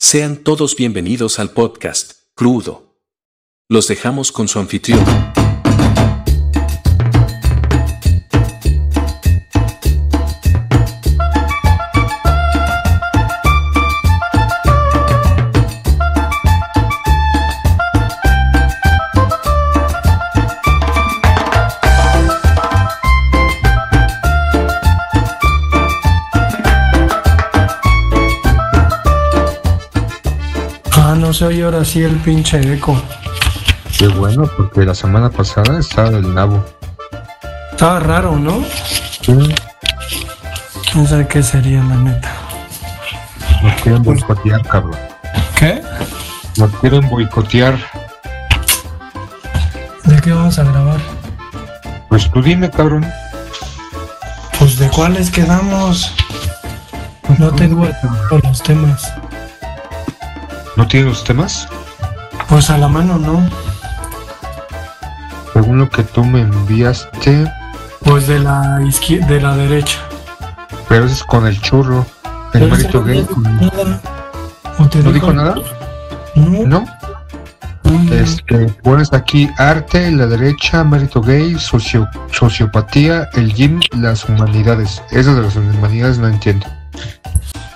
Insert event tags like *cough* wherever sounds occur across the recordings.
Sean todos bienvenidos al podcast, Crudo. Los dejamos con su anfitrión. Se oye ahora sí el pinche eco. Qué bueno, porque la semana pasada estaba el nabo. Estaba raro, ¿no? Sí, No sé qué sería la neta. nos quieren boicotear, cabrón. ¿Qué? Nos quieren boicotear. ¿De qué vamos a grabar? Pues tú dime, cabrón. Pues de cuáles quedamos. No tengo todos los temas. ¿No tienes los temas? Pues a la mano no. Según lo que tú me enviaste, Pues de la izquierda, de la derecha. pero eso es con el churro. El Pero marito ese gay. no dijo nada. ¿O te ¿No dijo nada? No. ¿No? no. Este, pones aquí arte, la derecha, mérito gay, socio, sociopatía, el gym, las humanidades. Eso de las humanidades no entiendo.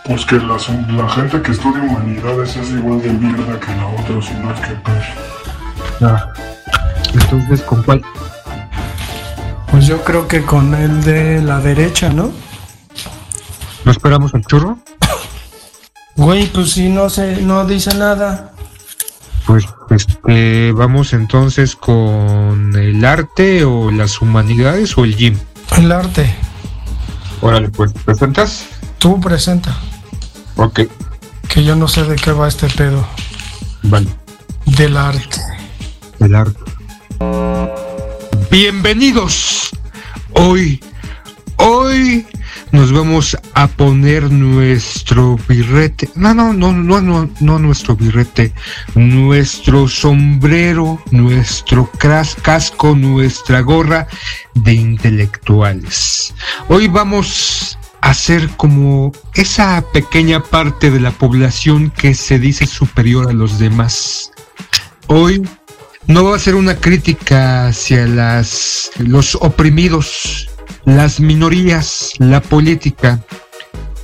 Pues que la, la gente que estudia humanidades es igual de mierda que la otra, si no es que peor. Ah. Entonces, ¿con cuál? Pues yo creo que con el de la derecha, ¿no? ¿No esperamos al churro? Güey, pues si no se, no dice nada. Pues este, vamos entonces con el arte o las humanidades o el gym. El arte. Órale, pues, ¿presentas? Tú presenta. Ok, Que yo no sé de qué va este pedo. vale. Del arte. El arte. Bienvenidos. Hoy, hoy nos vamos a poner nuestro birrete. No, no, no, no, no, no nuestro birrete. Nuestro sombrero, nuestro cras- casco, nuestra gorra de intelectuales. Hoy vamos a ser como esa pequeña parte de la población que se dice superior a los demás. Hoy no va a ser una crítica hacia las los oprimidos, las minorías, la política.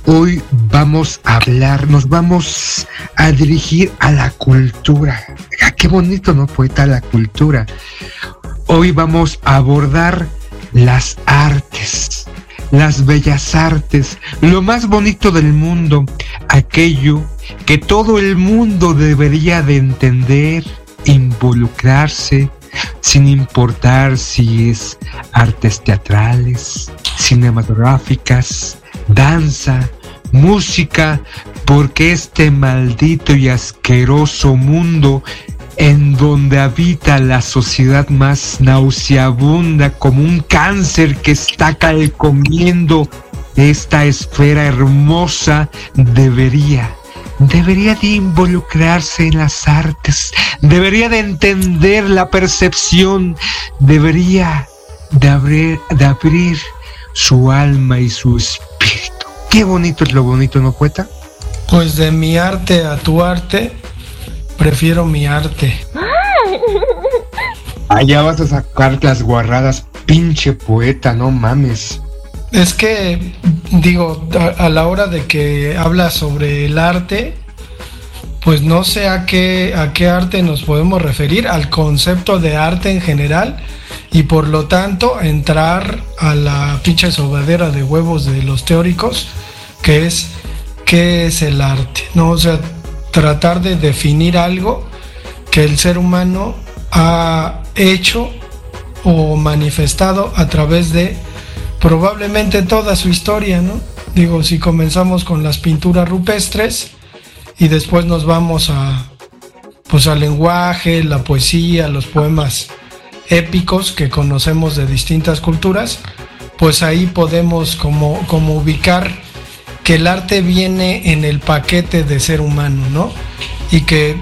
Hoy vamos a hablar, nos vamos a dirigir a la cultura. Qué bonito, ¿no, poeta? La cultura. Hoy vamos a abordar las artes, las bellas artes, lo más bonito del mundo, aquello que todo el mundo debería de entender, involucrarse, sin importar si es artes teatrales, cinematográficas, danza, música, porque este maldito y asqueroso mundo en donde habita la sociedad más nauseabunda como un cáncer que está calcomiendo esta esfera hermosa debería debería de involucrarse en las artes, debería de entender la percepción, debería de abrir, su alma y su espíritu. Qué bonito es lo bonito, ¿no, poeta? Pues de mi arte a tu arte, prefiero mi arte. *laughs* Allá vas a sacar las guarradas, pinche poeta, no mames. Es que, digo, a, a la hora de que hablas sobre el arte, pues no sé a qué, a qué arte nos podemos referir, al concepto de arte en general, y por lo tanto entrar a la pinche sobadera de huevos de los teóricos, que es qué es el arte, ¿no? O sea, tratar de definir algo que el ser humano ha hecho o manifestado a través de probablemente toda su historia, ¿no? Digo, si comenzamos con las pinturas rupestres y después nos vamos a pues al lenguaje, la poesía, los poemas épicos que conocemos de distintas culturas, pues ahí podemos como, como ubicar que el arte viene en el paquete de ser humano, ¿no? Y que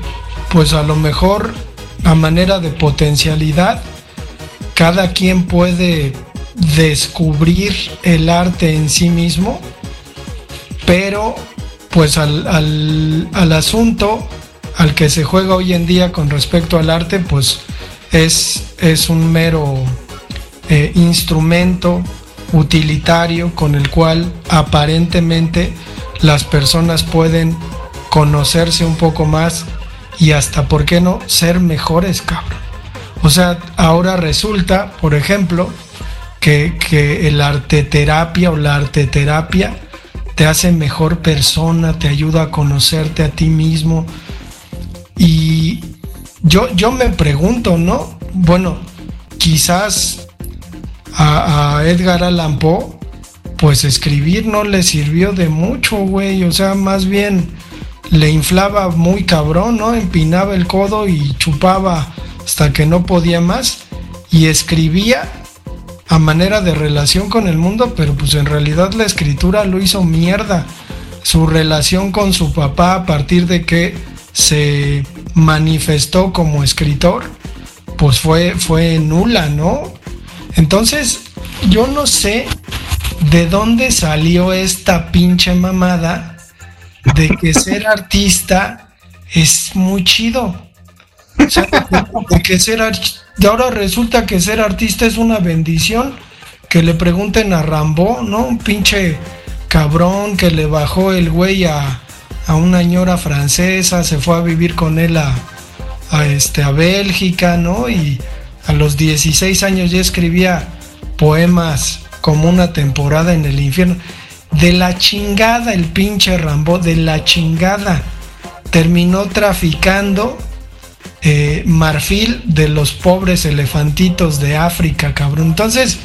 pues a lo mejor a manera de potencialidad, cada quien puede descubrir el arte en sí mismo, pero pues al, al, asunto al que se juega hoy en día con respecto al arte, pues es, es un mero eh, instrumento utilitario con el cual aparentemente las personas pueden conocerse un poco más y hasta, ¿por qué no?, ser mejores, cabrón. O sea, ahora resulta, por ejemplo, que, que el arte terapia o la arte terapia te hace mejor persona, te ayuda a conocerte a ti mismo. Y yo, yo me pregunto, ¿no? Bueno, quizás a, Edgar Allan Poe, pues escribir no le sirvió de mucho, güey. O sea, más bien le inflaba muy cabrón, ¿no? Empinaba el codo y chupaba hasta que no podía más. Y escribía a manera de relación con el mundo, pero pues en realidad la escritura lo hizo mierda. Su relación con su papá a partir de que se manifestó como escritor, pues fue, fue nula, ¿no? Entonces, yo no sé de dónde salió esta pinche mamada de que *laughs* ser artista es muy chido. O sea, de que ser de ahora resulta que ser artista es una bendición. Que le pregunten a Rambo, ¿no? Un pinche cabrón que le bajó el güey a, una ñora francesa, se fue a vivir con él a, este, a Bélgica, ¿no? Y a los 16 años ya escribía poemas como una temporada en el infierno. De la chingada el pinche Rambo, de la chingada. Terminó traficando eh, marfil de los pobres elefantitos de África, cabrón. Entonces,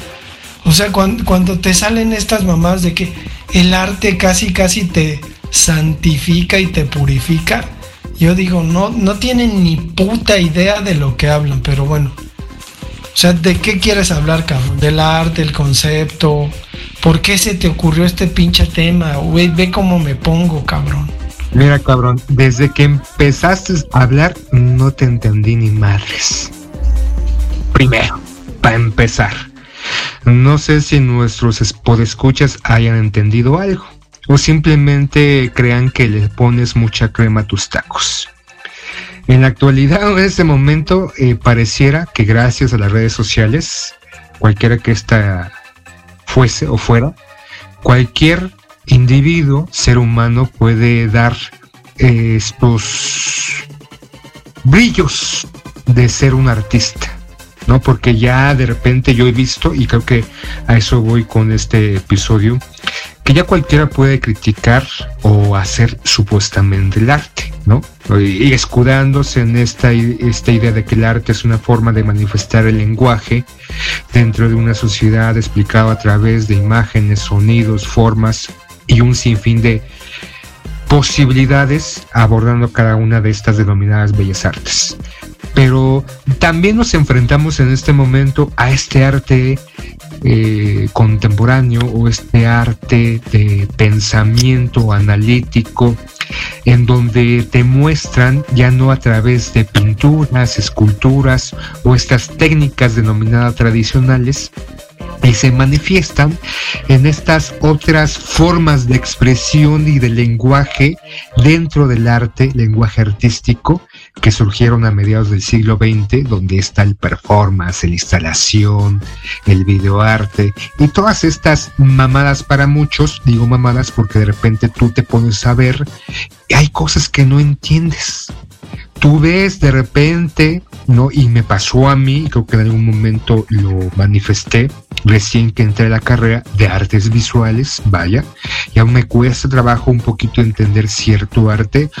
o sea, cuando, cuando te salen estas mamás de que el arte casi, casi te santifica y te purifica, yo digo, no, no tienen ni puta idea de lo que hablan, pero bueno. O sea, ¿de qué quieres hablar, cabrón? Del arte, el concepto. ¿Por qué se te ocurrió este pinche tema? Güey, ve cómo me pongo, cabrón. Mira, cabrón, desde que empezaste a hablar, no te entendí ni madres. Primero, para empezar, no sé si nuestros podescuchas hayan entendido algo o simplemente crean que le pones mucha crema a tus tacos. En la actualidad, en este momento, eh, pareciera que gracias a las redes sociales, cualquiera que ésta fuese o fuera, cualquier individuo, ser humano, puede dar eh, estos brillos de ser un artista, ¿no? Porque ya de repente yo he visto, y creo que a eso voy con este episodio, que ya cualquiera puede criticar o hacer supuestamente el arte, ¿no? Y escudándose en esta, esta idea de que el arte es una forma de manifestar el lenguaje dentro de una sociedad explicado a través de imágenes, sonidos, formas y un sinfín de posibilidades abordando cada una de estas denominadas bellas artes. Pero también nos enfrentamos en este momento a este arte eh, contemporáneo o este arte de pensamiento analítico en donde te muestran ya no a través de pinturas, esculturas o estas técnicas denominadas tradicionales, y se manifiestan en estas otras formas de expresión y de lenguaje dentro del arte, lenguaje artístico, que surgieron a mediados del siglo XX, donde está el performance, la instalación, el videoarte y todas estas mamadas para muchos, digo mamadas porque de repente tú te pones a ver y hay cosas que no entiendes. Tú ves de repente, ¿no? Y me pasó a mí, creo que en algún momento lo manifesté, recién que entré a la carrera de artes visuales, vaya, y aún me cuesta trabajo un poquito entender cierto arte,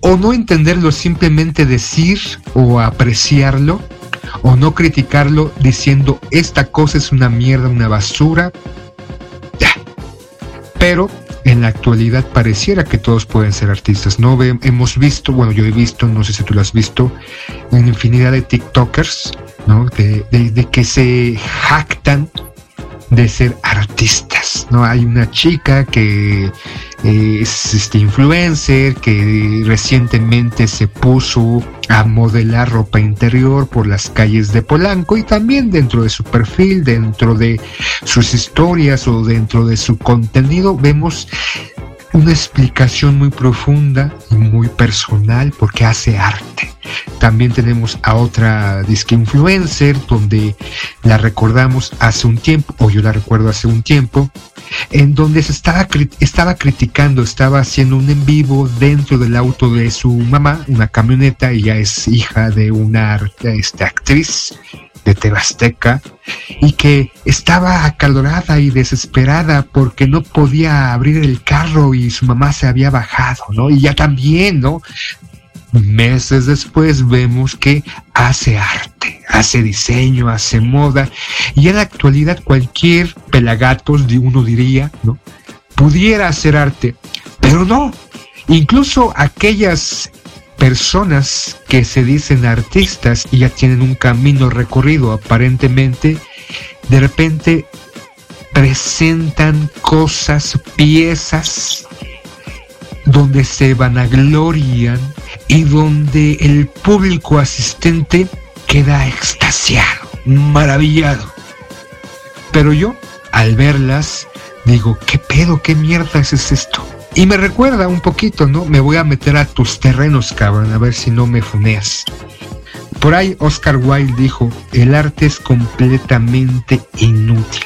o no entenderlo, simplemente decir o apreciarlo, o no criticarlo diciendo esta cosa es una mierda, una basura. Pero en la actualidad pareciera que todos pueden ser artistas. No hemos visto, bueno, yo he visto, no sé si tú lo has visto, una infinidad de TikTokers, ¿no? De, de que se jactan de ser artistas, ¿no? Hay una chica que es este influencer que recientemente se puso a modelar ropa interior por las calles de Polanco y también dentro de su perfil, dentro de sus historias o dentro de su contenido vemos una explicación muy profunda y muy personal porque hace arte. También tenemos a otra disque influencer donde la recordamos hace un tiempo, o yo la recuerdo hace un tiempo, en donde se estaba, estaba criticando, estaba haciendo un en vivo dentro del auto de su mamá, una camioneta, ella es hija de una este, actriz de Tebasteca y que estaba acalorada y desesperada porque no podía abrir el carro y su mamá se había bajado, ¿no? Y ya también, ¿no? Meses después vemos que hace arte, hace diseño, hace moda y en la actualidad cualquier pelagatos, uno diría, ¿no? Pudiera hacer arte, pero no. Incluso aquellas personas que se dicen artistas y ya tienen un camino recorrido aparentemente, de repente presentan cosas, piezas donde se vanaglorian y donde el público asistente queda extasiado, maravillado. Pero yo, al verlas, digo, ¿qué pedo, qué mierda es esto? Y me recuerda un poquito, ¿no? Me voy a meter a tus terrenos, cabrón, a ver si no me funeas. Por ahí Oscar Wilde dijo, el arte es completamente inútil.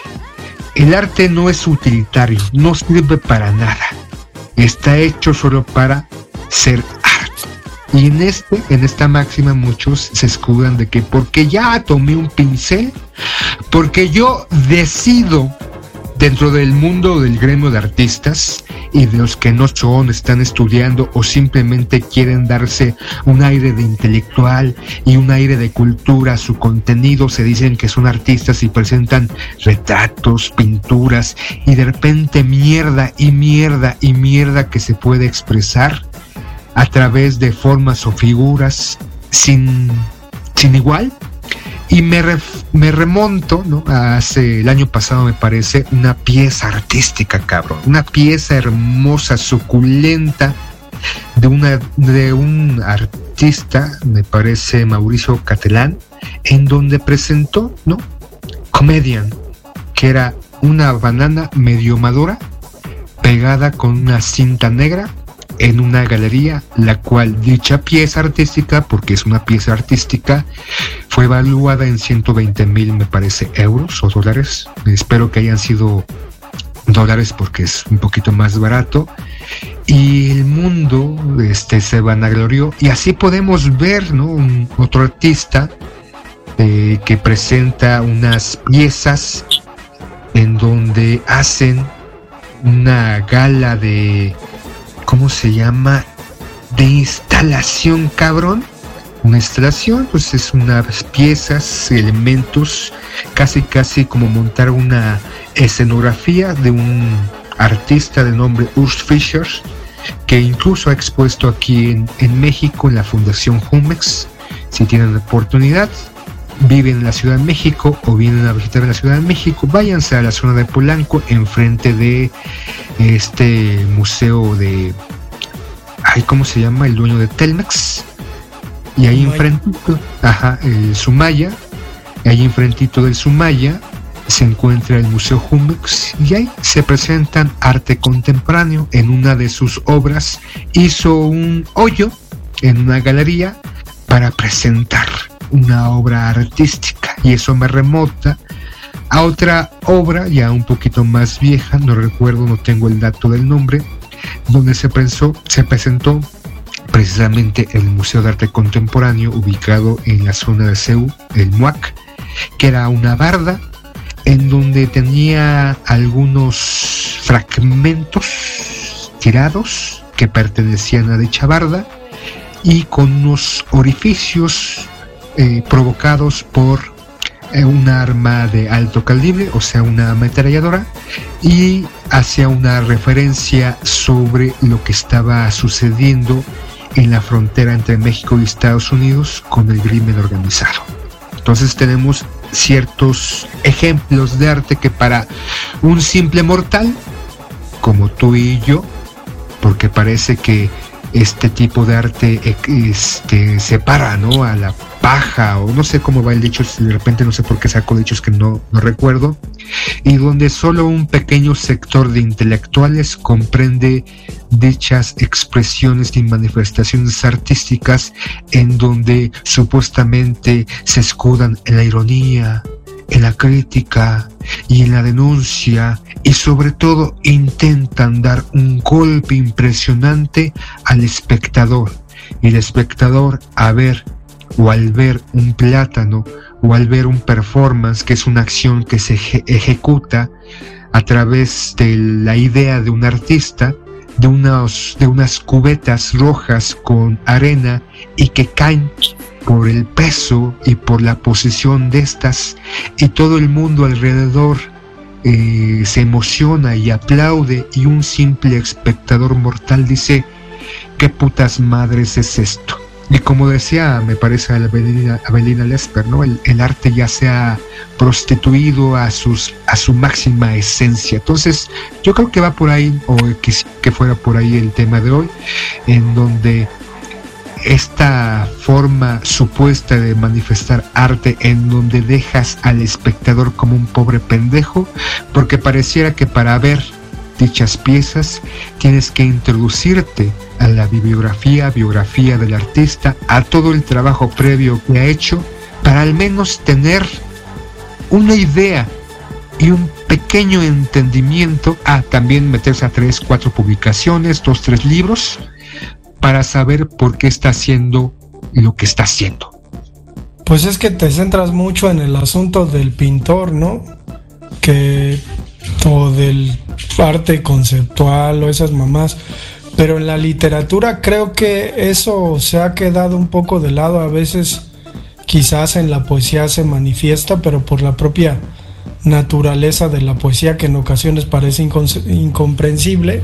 El arte no es utilitario, no sirve para nada. Está hecho solo para ser arte. Y en este, en esta máxima muchos se escudan de que porque ya tomé un pincel, porque yo decido dentro del mundo del gremio de artistas y de los que no son, están estudiando o simplemente quieren darse un aire de intelectual y un aire de cultura su contenido, se dicen que son artistas y presentan retratos, pinturas y de repente mierda y mierda y mierda que se puede expresar a través de formas o figuras sin, sin igual y me, me remonto, ¿no? Hace el año pasado, me parece, una pieza artística, cabrón. Una pieza hermosa, suculenta, de, una, de un artista, me parece Mauricio Catelán, en donde presentó, ¿no? Comedian, que era una banana medio madura, pegada con una cinta negra en una galería, la cual dicha pieza artística, porque es una pieza artística, fue evaluada en 120 mil, me parece, euros o dólares. Espero que hayan sido dólares porque es un poquito más barato. Y el mundo este, se vanaglorió. Y así podemos ver, ¿no? Otro artista eh, que presenta unas piezas en donde hacen una gala de ¿cómo se llama? De instalación, cabrón. Una instalación, pues es unas piezas, elementos, casi casi como montar una escenografía de un artista de nombre Urs Fischer, que incluso ha expuesto aquí en, en México en la Fundación Jumex. Si tienen oportunidad, viven en la Ciudad de México o vienen a visitar la Ciudad de México, váyanse a la zona de Polanco, enfrente de este museo de. Ay, ¿Cómo se llama? El dueño de Telmex. Y ahí enfrentito, ajá, el Sumaya. Y ahí enfrentito del Sumaya se encuentra el Museo Jumex y ahí se presentan arte contemporáneo. En una de sus obras hizo un hoyo en una galería para presentar una obra artística y eso me remota a otra obra ya un poquito más vieja, no recuerdo, no tengo el dato del nombre, donde se, pensó, se presentó precisamente el Museo de Arte Contemporáneo ubicado en la zona de Seúl, el MUAC, que era una barda en donde tenía algunos fragmentos tirados que pertenecían a dicha barda y con unos orificios eh, provocados por eh, un arma de alto calibre, o sea, una ametralladora, y hacia una referencia sobre lo que estaba sucediendo en la frontera entre México y Estados Unidos con el crimen organizado. Entonces tenemos ciertos ejemplos de arte que para un simple mortal, como tú y yo, porque parece que este tipo de arte este, separa ¿no? a la paja o no sé cómo va el dicho, de repente no sé por qué saco dichos que no, no recuerdo, y donde solo un pequeño sector de intelectuales comprende dichas expresiones y manifestaciones artísticas en donde supuestamente se escudan en la ironía, en la crítica y en la denuncia y sobre todo intentan dar un golpe impresionante al espectador. Y el espectador a ver o al ver un plátano o al ver un performance que es una acción que se ejecuta a través de la idea de un artista de, unos, de unas cubetas rojas con arena y que caen por el peso y por la posición de estas y todo el mundo alrededor eh, se emociona y aplaude y un simple espectador mortal dice, ¿qué putas madres es esto? Y como decía, me parece Abelina, Abelina Lesper, ¿no? El, arte ya se ha prostituido a, sus, a su máxima esencia. Entonces, yo creo que va por ahí, o que, que fuera por ahí el tema de hoy, en donde esta forma supuesta de manifestar arte en donde dejas al espectador como un pobre pendejo, porque pareciera que para ver dichas piezas tienes que introducirte a la bibliografía, biografía del artista, a todo el trabajo previo que ha hecho, para al menos tener una idea y un pequeño entendimiento, a también meterse a tres, cuatro publicaciones, dos, tres libros, para saber por qué está haciendo lo que está haciendo. Pues es que te centras mucho en el asunto del pintor, ¿no? Que o del arte conceptual o esas mamás. Pero en la literatura creo que eso se ha quedado un poco de lado. A veces quizás en la poesía se manifiesta, pero por la propia naturaleza de la poesía que en ocasiones parece incomprensible,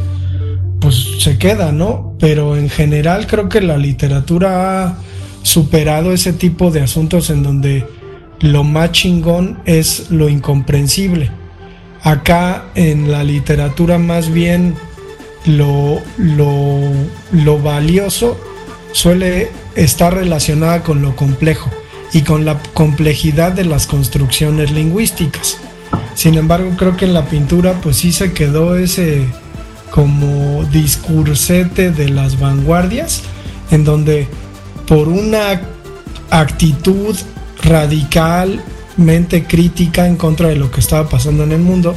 pues se queda, ¿no? Pero en general creo que la literatura ha superado ese tipo de asuntos en donde lo más chingón es lo incomprensible. Acá en la literatura más bien lo, lo, valioso suele estar relacionada con lo complejo y con la complejidad de las construcciones lingüísticas. Sin embargo, creo que en la pintura pues sí se quedó ese como discursete de las vanguardias, en donde por una actitud radicalmente crítica en contra de lo que estaba pasando en el mundo,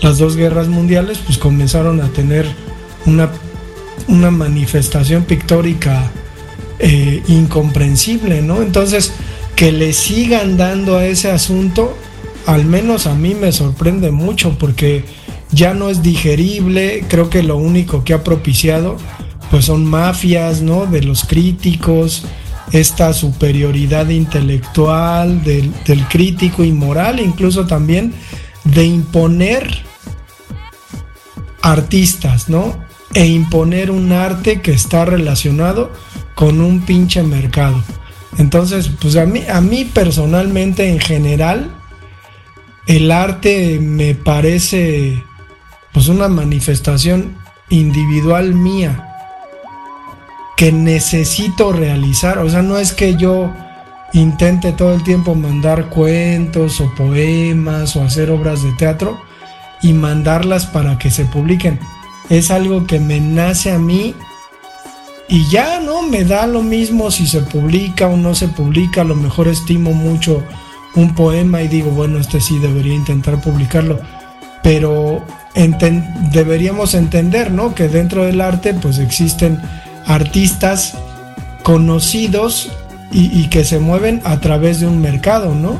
las dos guerras mundiales pues comenzaron a tener una, una manifestación pictórica eh, incomprensible, ¿no? Entonces, que le sigan dando a ese asunto, al menos a mí me sorprende mucho porque ya no es digerible, creo que lo único que ha propiciado pues son mafias, ¿no? De los críticos, esta superioridad intelectual del, del crítico y moral, incluso también de imponer artistas, ¿no? e imponer un arte que está relacionado con un pinche mercado. Entonces, pues a mí, a mí personalmente en general, el arte me parece pues una manifestación individual mía que necesito realizar. O sea, no es que yo intente todo el tiempo mandar cuentos o poemas o hacer obras de teatro y mandarlas para que se publiquen es algo que me nace a mí y ya no me da lo mismo si se publica o no se publica, a lo mejor estimo mucho un poema y digo, bueno, este sí debería intentar publicarlo, pero deberíamos entender, ¿no? Que dentro del arte pues existen artistas conocidos y, que se mueven a través de un mercado, ¿no?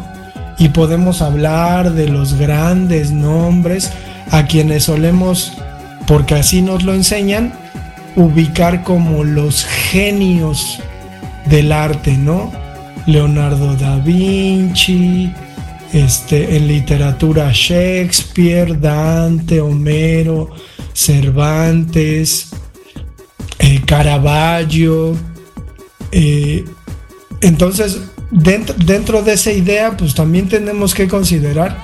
Y podemos hablar de los grandes nombres a quienes solemos porque así nos lo enseñan, ubicar como los genios del arte, ¿no? Leonardo da Vinci, este, en literatura Shakespeare, Dante, Homero, Cervantes, Caravaggio. Eh, entonces, dentro, dentro de esa idea, pues también tenemos que considerar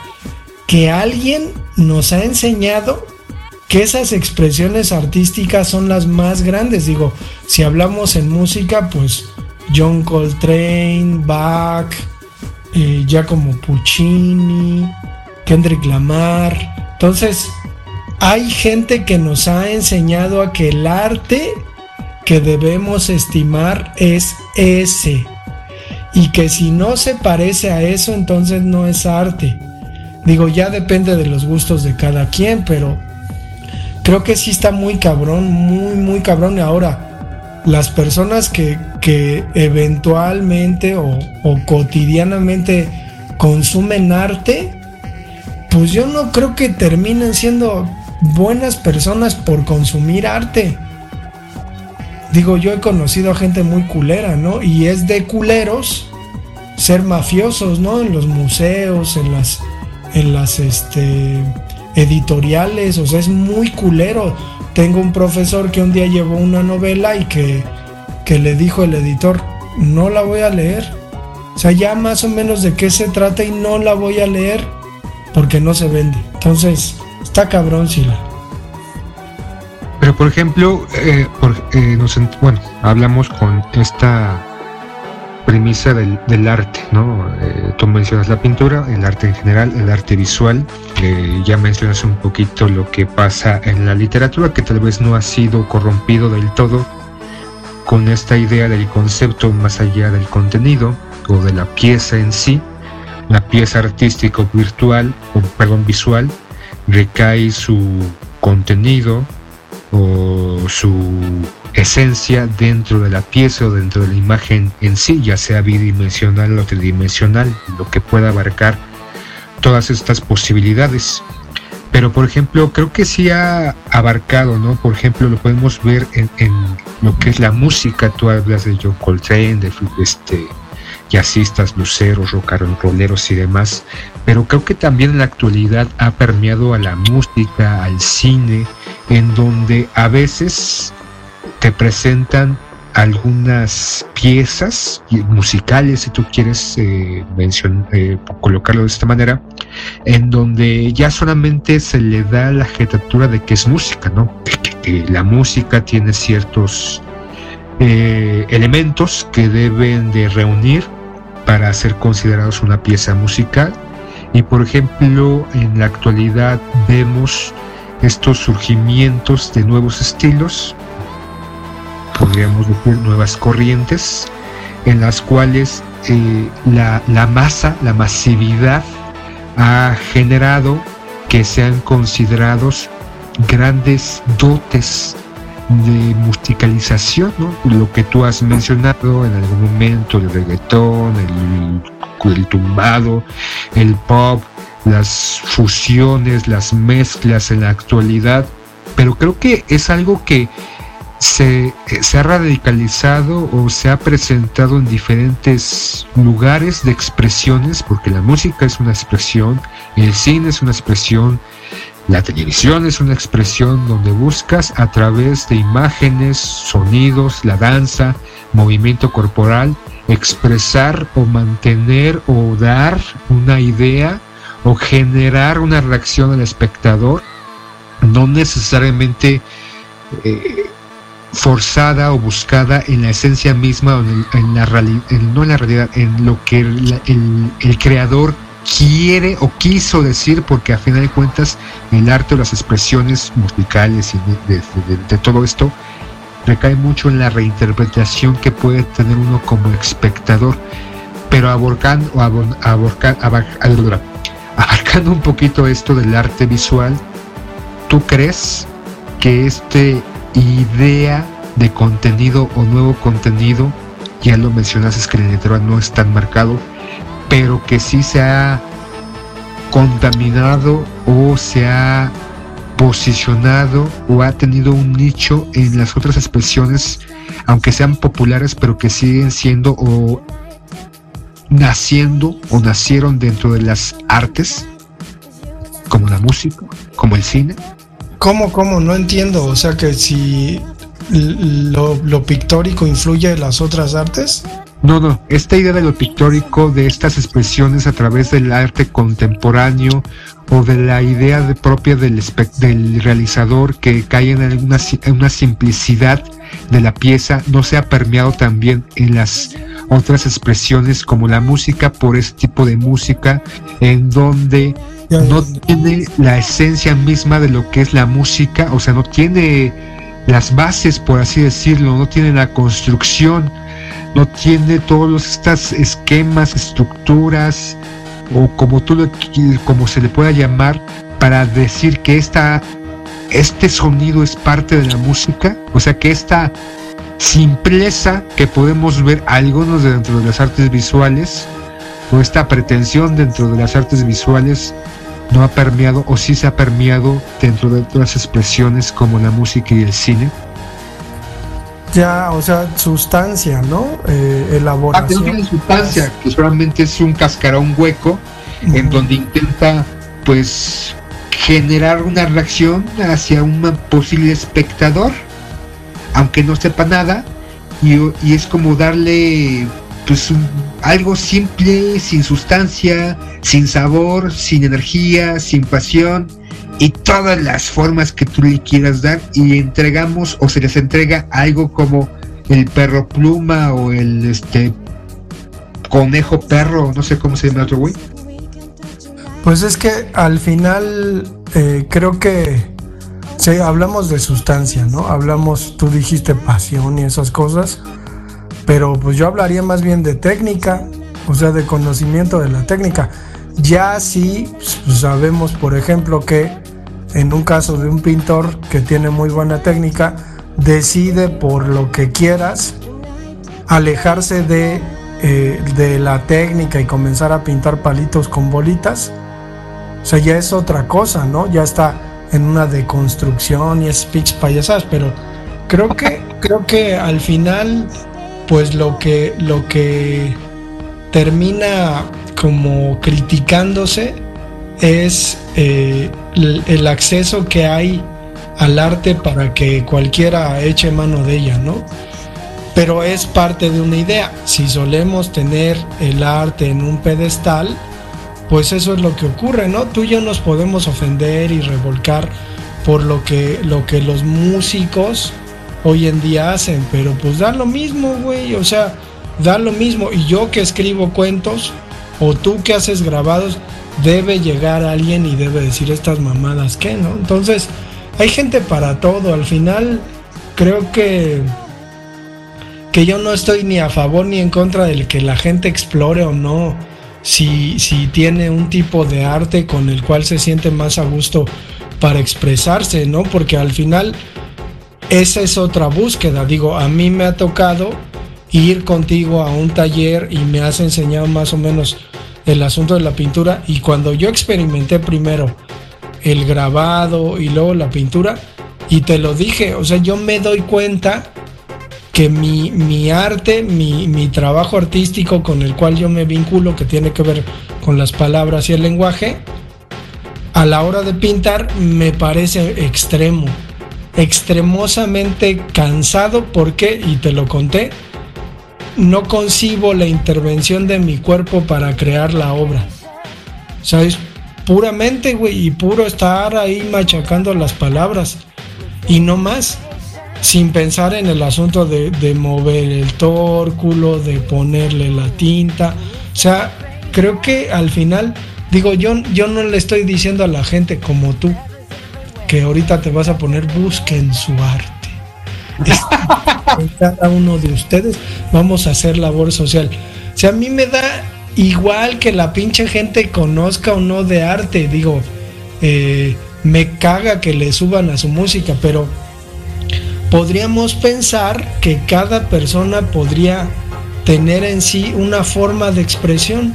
que alguien nos ha enseñado que esas expresiones artísticas son las más grandes. Digo, si hablamos en música, pues John Coltrane, Bach, eh, Giacomo Puccini, Kendrick Lamar. Entonces, hay gente que nos ha enseñado a que el arte que debemos estimar es ese. Y que si no se parece a eso, entonces no es arte. Digo, ya depende de los gustos de cada quien, pero creo que sí está muy cabrón, muy, muy cabrón. Ahora, las personas que, que eventualmente o, o cotidianamente consumen arte, pues yo no creo que terminen siendo buenas personas por consumir arte. Digo, yo he conocido a gente muy culera, ¿no? Y es de culeros ser mafiosos, ¿no? En los museos, en las, en las, este, editoriales, o sea, es muy culero. Tengo un profesor que un día llevó una novela y que, que le dijo el editor, no la voy a leer. O sea, ya más o menos de qué se trata y no la voy a leer porque no se vende. Entonces, está cabrón, Sila. Por ejemplo, eh, eh, bueno, hablamos con esta premisa del, arte, ¿no? Eh, tú mencionas la pintura, el arte en general, el arte visual, ya mencionas un poquito lo que pasa en la literatura, que tal vez no ha sido corrompido del todo con esta idea del concepto más allá del contenido o de la pieza en sí, la pieza artística virtual, o perdón, visual, recae su contenido, o su esencia dentro de la pieza o dentro de la imagen en sí, ya sea bidimensional o tridimensional, lo que pueda abarcar todas estas posibilidades. Pero por ejemplo, creo que sí ha abarcado, ¿no? Por ejemplo, lo podemos ver en, lo que es la música. Tú hablas de John Coltrane, de este, jazzistas, luceros, roleros y demás. Pero creo que también en la actualidad ha permeado a la música, al cine, en donde a veces te presentan algunas piezas musicales, si tú quieres eh, eh, colocarlo de esta manera, en donde ya solamente se le da la jetatura de que es música, ¿no? Que, la música tiene ciertos eh, elementos que deben de reunir para ser considerados una pieza musical. Y por ejemplo, en la actualidad vemos estos surgimientos de nuevos estilos, podríamos decir nuevas corrientes, en las cuales eh, la, masa, la masividad ha generado que sean considerados grandes dotes de musicalización, ¿no? lo que tú has mencionado en algún momento, el reggaetón, el, el tumbado, el pop, las fusiones, las mezclas en la actualidad, pero creo que es algo que se, se, ha radicalizado o se ha presentado en diferentes lugares de expresiones, porque la música es una expresión, el cine es una expresión, la televisión es una expresión donde buscas a través de imágenes, sonidos, la danza, movimiento corporal, expresar o mantener o dar una idea o generar una reacción al espectador, no necesariamente eh, forzada o buscada en la esencia misma o en, la realidad, no en la realidad, en lo que el, creador quiere o quiso decir, porque a final de cuentas el arte o las expresiones musicales y de, todo esto recae mucho en la reinterpretación que puede tener uno como espectador, pero aborcando, abarcando un poquito esto del arte visual, ¿tú crees que este idea de contenido o nuevo contenido, ya lo mencionaste que el no es tan marcado, pero que sí se ha contaminado o se ha posicionado o ha tenido un nicho en las otras expresiones, aunque sean populares, pero que siguen siendo o naciendo o nacieron dentro de las artes, como la música, como el cine? ¿Cómo, cómo? No entiendo. O sea que si lo, pictórico influye en las otras artes. No, no, esta idea de lo pictórico, de estas expresiones a través del arte contemporáneo o de la idea de, propia del, del realizador que cae en, alguna, en una simplicidad de la pieza, no se ha permeado también en las otras expresiones como la música por ese tipo de música en donde no tiene la esencia misma de lo que es la música, o sea, no tiene las bases, por así decirlo, no tiene la construcción, no tiene todos estos esquemas, estructuras, o como tú lo, como se le pueda llamar, para decir que esta, este sonido es parte de la música, o sea que esta simpleza que podemos ver algunos dentro de las artes visuales, o esta pretensión dentro de las artes visuales, no ha permeado o sí se ha permeado dentro de otras expresiones como la música y el cine. Ya, o sea, sustancia, ¿no? Eh, elaboración. Ah, que sustancia, que solamente es un cascarón hueco en donde intenta, pues, generar una reacción hacia un posible espectador, aunque no sepa nada, y, y es como darle pues algo simple, sin sustancia, sin sabor, sin energía, sin pasión y todas las formas que tú le quieras dar y entregamos o se les entrega algo como el perro pluma o el este conejo perro, no sé cómo se llama otro güey. Pues es que al final eh, creo que sí, hablamos de sustancia, ¿no? Hablamos, tú dijiste pasión y esas cosas pero pues yo hablaría más bien de técnica, o sea, de conocimiento de la técnica. Ya sí pues, sabemos, por ejemplo, que en un caso de un pintor que tiene muy buena técnica, decide por lo que quieras alejarse de, eh, de la técnica y comenzar a pintar palitos con bolitas. O sea, ya es otra cosa, ¿no? Ya está en una deconstrucción y es pitch payasadas, pero creo que, creo que al final pues lo que, lo que termina como criticándose es eh, el, acceso que hay al arte para que cualquiera eche mano de ella, ¿no? Pero es parte de una idea. Si solemos tener el arte en un pedestal, pues eso es lo que ocurre, ¿no? Tú y yo nos podemos ofender y revolcar por lo que, lo que los músicos hoy en día hacen, pero pues da lo mismo, güey, o sea, da lo mismo. Y yo que escribo cuentos, o tú que haces grabados, debe llegar alguien y debe decir estas mamadas que, ¿no? Entonces, hay gente para todo. Al final, creo que que yo no estoy ni a favor ni en contra del que la gente explore o no. Si, si tiene un tipo de arte con el cual se siente más a gusto para expresarse, ¿no? Porque al final esa es otra búsqueda. Digo, a mí me ha tocado ir contigo a un taller y me has enseñado más o menos el asunto de la pintura y cuando yo experimenté primero el grabado y luego la pintura y te lo dije, o sea, yo me doy cuenta que mi, arte, mi, mi trabajo artístico con el cual yo me vinculo, que tiene que ver con las palabras y el lenguaje, a la hora de pintar me parece extremo extremosamente cansado porque, y te lo conté, no concibo la intervención de mi cuerpo para crear la obra. ¿Sabes? Puramente, güey, y puro estar ahí machacando las palabras. Y no más, sin pensar en el asunto de, de mover el tórculo, de ponerle la tinta. O sea, creo que al final, digo, yo, yo no le estoy diciendo a la gente como tú, que ahorita te vas a poner, busquen su arte. *laughs* cada uno de ustedes vamos a hacer labor social. Si a mí me da igual que la pinche gente conozca o no de arte, digo, eh, me caga que le suban a su música, pero podríamos pensar que cada persona podría tener en sí una forma de expresión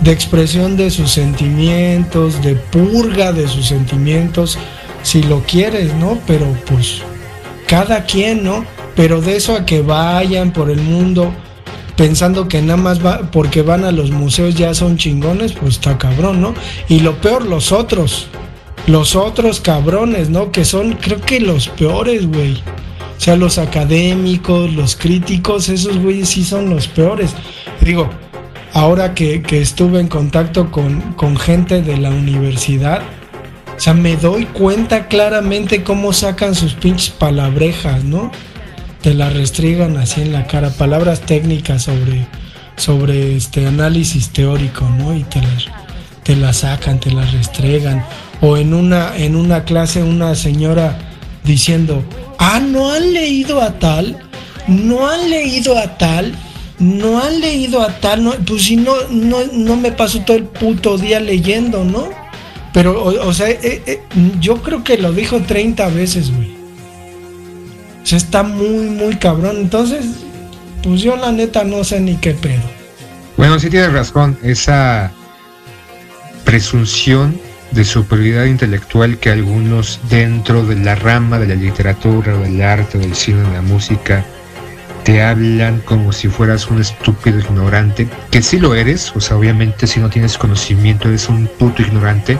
de expresión de sus sentimientos, de purga de sus sentimientos, si lo quieres, ¿no? Pero pues cada quien, ¿no? Pero de eso a que vayan por el mundo pensando que nada más va, porque van a los museos ya son chingones, pues está cabrón, ¿no? Y lo peor, los otros, los otros cabrones, ¿no? Que son, creo que los peores, güey. O sea, los académicos, los críticos, esos güeyes sí son los peores. Digo, ahora que, que estuve en contacto con, con gente de la universidad, o sea, me doy cuenta claramente cómo sacan sus pinches palabrejas, ¿no? Te las restrigan así en la cara, palabras técnicas sobre, sobre este análisis teórico, ¿no? Y te las, te la sacan, te la restregan. O en una, en una clase una señora diciendo, ah, no han leído a tal, no han leído a tal, no han leído a tal, pues si no, no, no me paso todo el puto día leyendo, ¿no? Pero, o, sea, eh, eh, yo creo que lo dijo 30 veces, güey. O sea, está muy, muy cabrón. Entonces, pues yo la neta no sé ni qué pedo. Bueno, sí tienes razón. Esa presunción de superioridad intelectual que algunos dentro de la rama de la literatura, del arte, del cine, de la música, te hablan como si fueras un estúpido ignorante, que sí lo eres, o sea, obviamente si no tienes conocimiento eres un puto ignorante,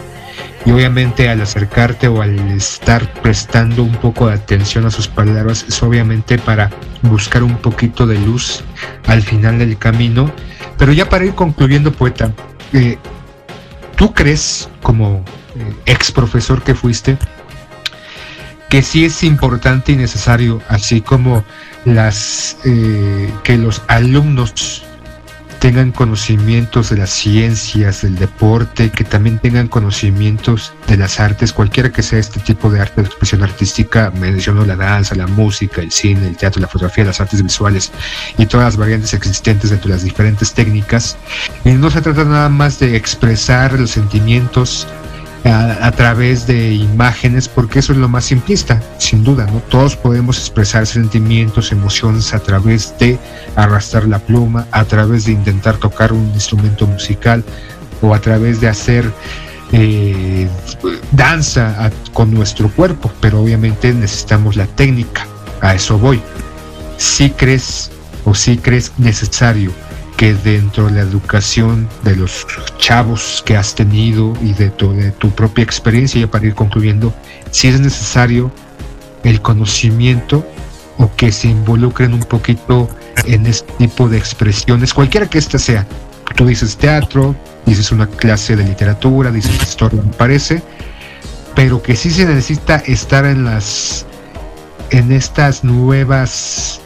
y obviamente al acercarte o al estar prestando un poco de atención a sus palabras es obviamente para buscar un poquito de luz al final del camino. Pero ya para ir concluyendo, poeta, eh, ¿tú crees como eh, ex profesor que fuiste que sí es importante y necesario, así como las eh, que los alumnos tengan conocimientos de las ciencias, del deporte, que también tengan conocimientos de las artes, cualquiera que sea este tipo de arte de expresión artística, menciono la danza, la música, el cine, el teatro, la fotografía, las artes visuales y todas las variantes existentes dentro de las diferentes técnicas. Y no se trata nada más de expresar los sentimientos, a, través de imágenes, porque eso es lo más simplista, sin duda, ¿no? Todos podemos expresar sentimientos, emociones a través de arrastrar la pluma, a través de intentar tocar un instrumento musical o a través de hacer eh, danza con nuestro cuerpo, pero obviamente necesitamos la técnica, a eso voy. Si crees o si crees necesario que dentro de la educación de los chavos que has tenido y de tu, propia experiencia, ya para ir concluyendo, si es necesario el conocimiento o que se involucren un poquito en este tipo de expresiones, cualquiera que ésta sea. Tú dices teatro, dices una clase de literatura, dices historia, me parece, pero que sí se necesita estar en las en estas nuevas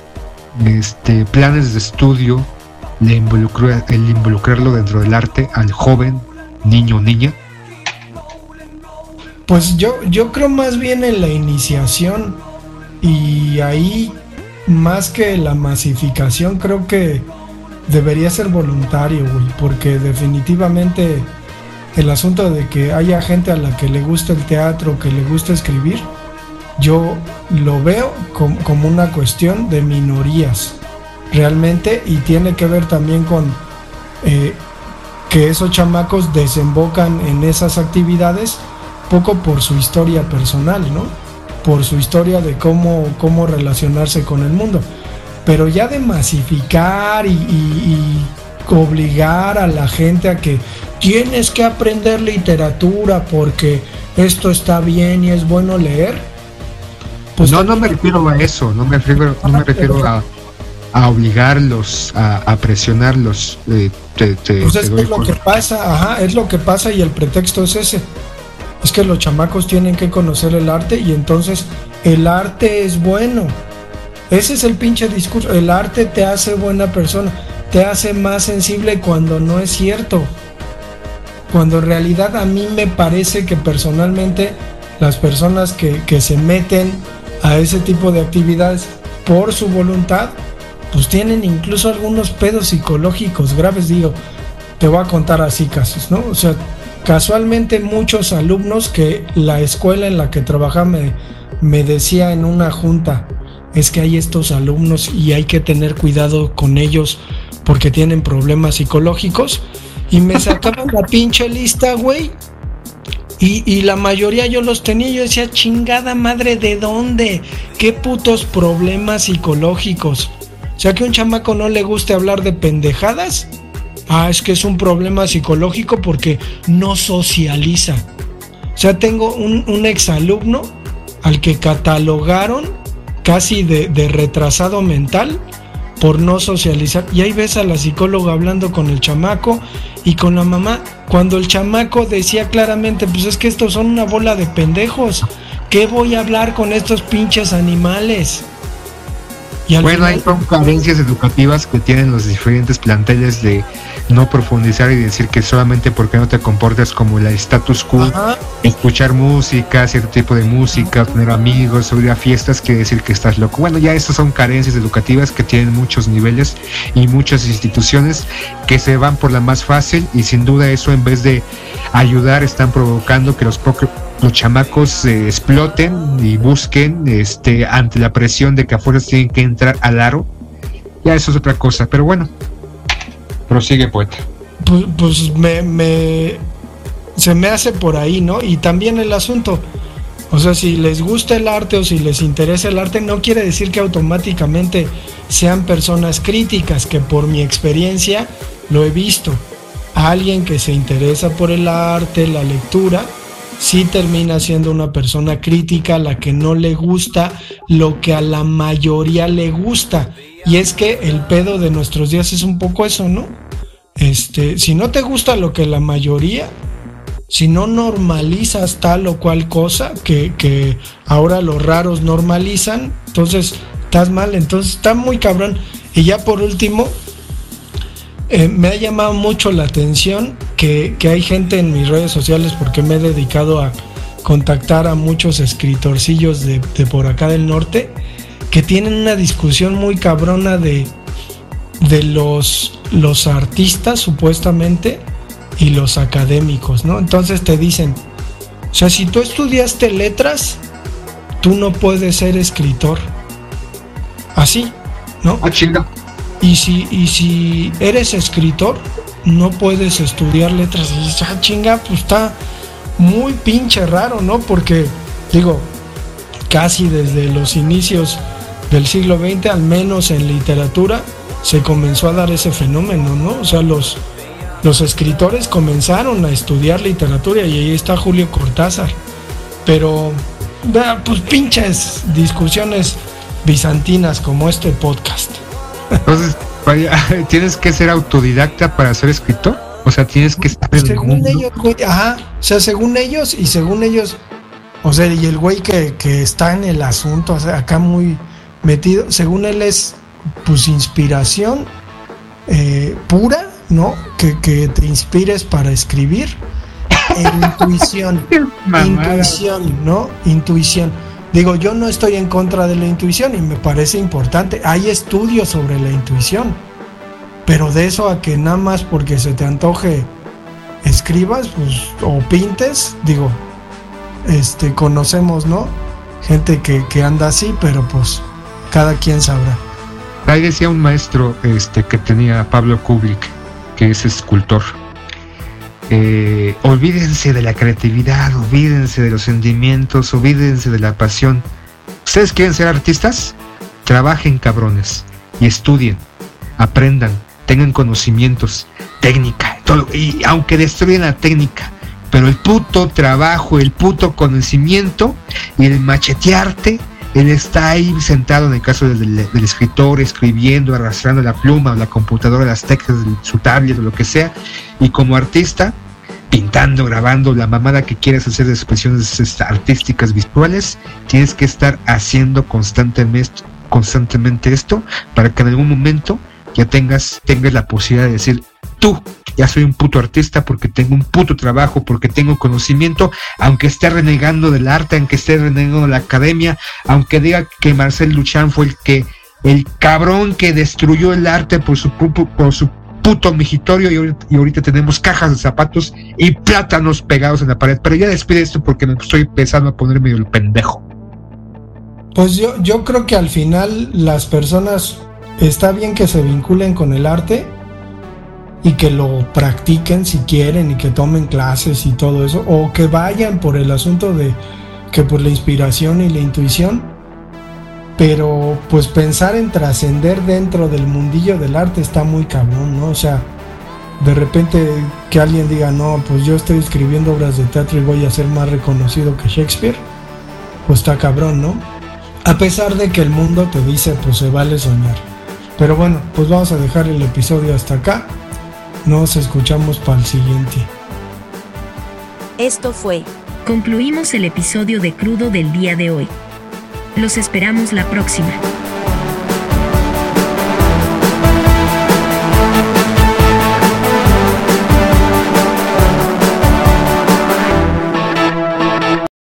este, planes de estudio el involucrarlo dentro del arte al joven, niño o niña? Pues yo, yo creo más bien en la iniciación y ahí más que la masificación creo que debería ser voluntario, güey, porque definitivamente el asunto de que haya gente a la que le gusta el teatro, que le gusta escribir, yo lo veo como una cuestión de minorías realmente y tiene que ver también con eh, que esos chamacos desembocan en esas actividades poco por su historia personal, ¿no? Por su historia de cómo, cómo relacionarse con el mundo. Pero ya de masificar y, obligar a la gente a que tienes que aprender literatura porque esto está bien y es bueno leer. Pues no, no me refiero a eso, no me refiero, no me refiero a a obligarlos, a, presionarlos. Eh, pues es, lo que pasa, ajá, es lo que pasa y el pretexto es ese. Es que los chamacos tienen que conocer el arte y entonces el arte es bueno. Ese es el pinche discurso. El arte te hace buena persona, te hace más sensible cuando no es cierto. Cuando en realidad a mí me parece que personalmente las personas que, que se meten a ese tipo de actividades por su voluntad pues tienen incluso algunos pedos psicológicos graves, digo, te voy a contar así casos, ¿no? O sea, casualmente muchos alumnos que la escuela en la que trabajaba me, decía en una junta, es que hay estos alumnos y hay que tener cuidado con ellos porque tienen problemas psicológicos. Y me sacaban la pinche lista, güey. Y, y, la mayoría yo los tenía. Yo decía, chingada madre, ¿de dónde? ¿Qué putos problemas psicológicos? Sea que a un chamaco no le guste hablar de pendejadas. Ah, es que es un problema psicológico porque no socializa. O sea, tengo un, un exalumno al que catalogaron casi de, de, retrasado mental por no socializar. Y ahí ves a la psicóloga hablando con el chamaco y con la mamá, cuando el chamaco decía claramente, pues es que estos son una bola de pendejos. ¿Qué voy a hablar con estos pinches animales? Bueno, hay son carencias educativas que tienen los diferentes planteles de no profundizar y decir que solamente porque no te comportas como la status quo, escuchar música, cierto tipo de música, tener amigos, subir a fiestas, quiere decir que estás loco. Bueno, ya estas son carencias educativas que tienen muchos niveles y muchas instituciones que se van por la más fácil y sin duda eso en vez de ayudar están provocando que los los chamacos se exploten y busquen este ante la presión de que a fuerzas tienen que entrar al aro. Ya eso es otra cosa, pero bueno. Prosigue, poeta. Pues, pues me, me se me hace por ahí, ¿no? Y también el asunto, o sea, si les gusta el arte o si les interesa el arte, no quiere decir que automáticamente sean personas críticas, que por mi experiencia lo he visto. A alguien que se interesa por el arte, la lectura, sí termina siendo una persona crítica, la que no le gusta lo que a la mayoría le gusta. Y es que el pedo de nuestros días es un poco eso, ¿no? Este, si no te gusta lo que la mayoría, si no normalizas tal o cual cosa que, que ahora los raros normalizan, entonces estás mal, entonces está muy cabrón. Y ya por último, eh, me ha llamado mucho la atención que, hay gente en mis redes sociales porque me he dedicado a contactar a muchos escritorcillos de, por acá del norte que tienen una discusión muy cabrona de, de los, los artistas supuestamente y los académicos, ¿no? Entonces te dicen, o sea, si tú estudiaste letras, tú no puedes ser escritor. Así, ¿no? Ah, chinga. Y si, y si eres escritor, no puedes estudiar letras. Y dices, ah, chinga, pues está muy pinche raro, ¿no? Porque, digo, casi desde los inicios del siglo XX, al menos en literatura, se comenzó a dar ese fenómeno, ¿no? O sea, los, los escritores comenzaron a estudiar literatura y ahí está Julio Cortázar. Pero, pues pinches discusiones bizantinas como este podcast. Entonces, *laughs* tienes que ser autodidacta para ser escritor. O sea, tienes que estar según ellos, ajá, o sea, según ellos y según ellos, o sea, y el güey que, está en el asunto, o sea, acá muy metido, según él es, pues, inspiración eh, pura, ¿no? Que, que te inspires para escribir. E intuición, *laughs* intuición, ¿no? Intuición. Digo, yo no estoy en contra de la intuición y me parece importante. Hay estudios sobre la intuición. Pero de eso a que nada más porque se te antoje escribas pues, o pintes, digo, este, conocemos, ¿no? Gente que, que anda así, pero pues cada quien sabrá. Ahí decía un maestro este, que tenía Pablo Kubrick, que es escultor eh, olvídense de la creatividad, olvídense de los sentimientos, olvídense de la pasión. ¿Ustedes quieren ser artistas? Trabajen cabrones y estudien, aprendan, tengan conocimientos, técnica, todo, y aunque destruyan la técnica, pero el puto trabajo, el puto conocimiento y el machetearte, él está ahí sentado en el caso del, escritor, escribiendo, arrastrando la pluma o la computadora, las teclas de su tablet o lo que sea, y como artista, pintando, grabando, la mamada que quieras hacer de expresiones este, artísticas visuales, tienes que estar haciendo constantemente, constantemente esto para que en algún momento ya tengas, tengas la posibilidad de decir, tú, ya soy un puto artista porque tengo un puto trabajo, porque tengo conocimiento, aunque esté renegando del arte, aunque esté renegando de la academia, aunque diga que Marcel Luchan fue el que, el cabrón que destruyó el arte por su, por su puto migitorio y ahorita, tenemos cajas de zapatos y plátanos pegados en la pared. Pero ya despide esto porque me estoy empezando a poner medio el pendejo. Pues yo, yo creo que al final las personas está bien que se vinculen con el arte y que lo practiquen si quieren y que tomen clases y todo eso, o que vayan por el asunto de que por la inspiración y la intuición, pero pues pensar en trascender dentro del mundillo del arte está muy cabrón, ¿no? O sea, de repente que alguien diga, no, pues yo estoy escribiendo obras de teatro y voy a ser más reconocido que Shakespeare, pues está cabrón, ¿no? A pesar de que el mundo te dice, pues se vale soñar. Pero bueno, pues vamos a dejar el episodio hasta acá. Nos escuchamos para el siguiente. Esto fue. Concluimos el episodio de Crudo del día de hoy. Los esperamos la próxima.